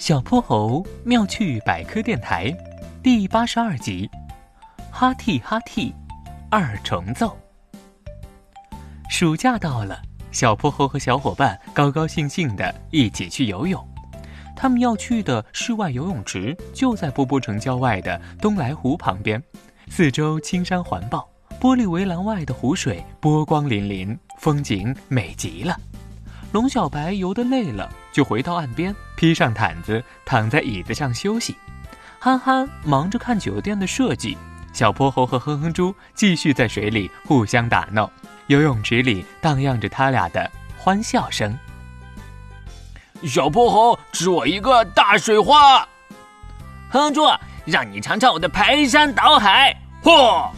小泼猴妙趣百科电台第八十二集：哈替哈替二重奏。暑假到了，小泼猴和小伙伴高高兴兴的一起去游泳。他们要去的室外游泳池就在波波城郊外的东来湖旁边，四周青山环抱，玻璃围栏外的湖水波光粼粼，风景美极了。龙小白游得累了，就回到岸边，披上毯子，躺在椅子上休息。憨憨忙着看酒店的设计，小泼猴和哼哼猪继续在水里互相打闹。游泳池里荡漾着他俩的欢笑声。小泼猴，吃我一个大水花！哼哼猪，让你尝尝我的排山倒海！嚯！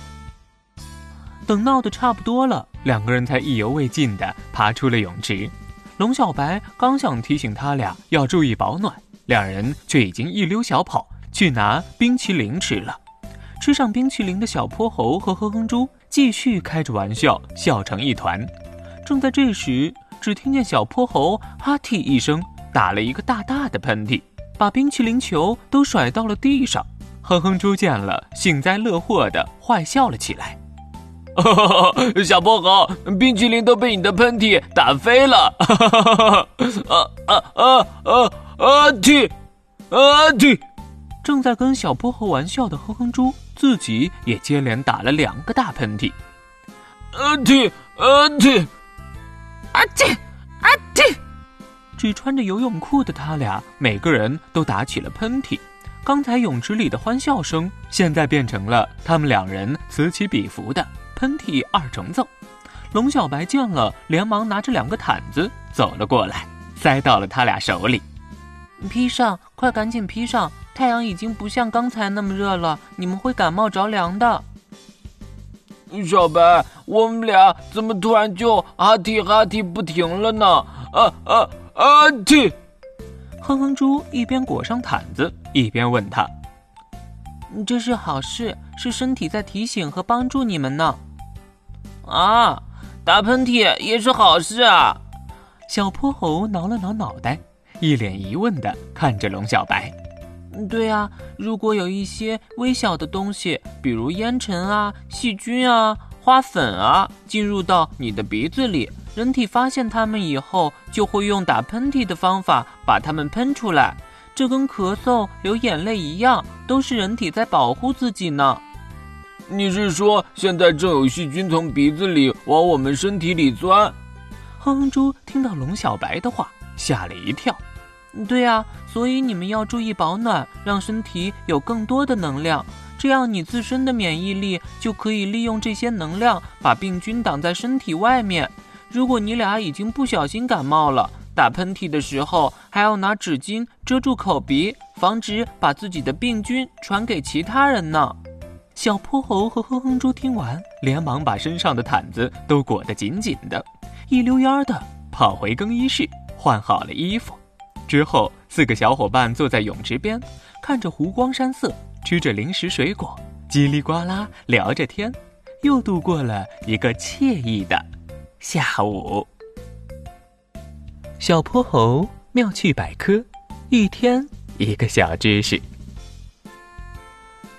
等闹得差不多了，两个人才意犹未尽地爬出了泳池。龙小白刚想提醒他俩要注意保暖，两人却已经一溜小跑去拿冰淇淋吃了。吃上冰淇淋的小泼猴和哼哼猪继续开着玩笑，笑成一团。正在这时，只听见小泼猴“哈嚏”一声，打了一个大大的喷嚏，把冰淇淋球都甩到了地上。哼哼猪见了，幸灾乐祸地坏笑了起来。小泼猴，冰淇淋都被你的喷嚏打飞了！啊啊啊啊啊！嚏啊嚏！正在跟小泼猴玩笑的哼哼猪，自己也接连打了两个大喷嚏。啊嚏啊嚏啊嚏啊嚏！只穿着游泳裤的他俩，每个人都打起了喷嚏。刚才泳池里的欢笑声，现在变成了他们两人此起彼伏的。喷嚏二重奏，龙小白见了，连忙拿着两个毯子走了过来，塞到了他俩手里。披上，快赶紧披上！太阳已经不像刚才那么热了，你们会感冒着凉的。小白，我们俩怎么突然就哈嚏哈嚏不停了呢？啊啊啊嚏！哼哼猪一边裹上毯子，一边问他：“这是好事，是身体在提醒和帮助你们呢。”啊，打喷嚏也是好事啊！小泼猴挠了挠脑袋，一脸疑问的看着龙小白。对啊，如果有一些微小的东西，比如烟尘啊、细菌啊、花粉啊，进入到你的鼻子里，人体发现它们以后，就会用打喷嚏的方法把它们喷出来。这跟咳嗽、流眼泪一样，都是人体在保护自己呢。你是说，现在正有细菌从鼻子里往我们身体里钻？哼猪听到龙小白的话，吓了一跳。对啊，所以你们要注意保暖，让身体有更多的能量，这样你自身的免疫力就可以利用这些能量把病菌挡在身体外面。如果你俩已经不小心感冒了，打喷嚏的时候还要拿纸巾遮住口鼻，防止把自己的病菌传给其他人呢。小泼猴和哼哼猪听完，连忙把身上的毯子都裹得紧紧的，一溜烟儿的跑回更衣室换好了衣服。之后，四个小伙伴坐在泳池边，看着湖光山色，吃着零食水果，叽里呱啦聊着天，又度过了一个惬意的下午。小泼猴妙趣百科，一天一个小知识。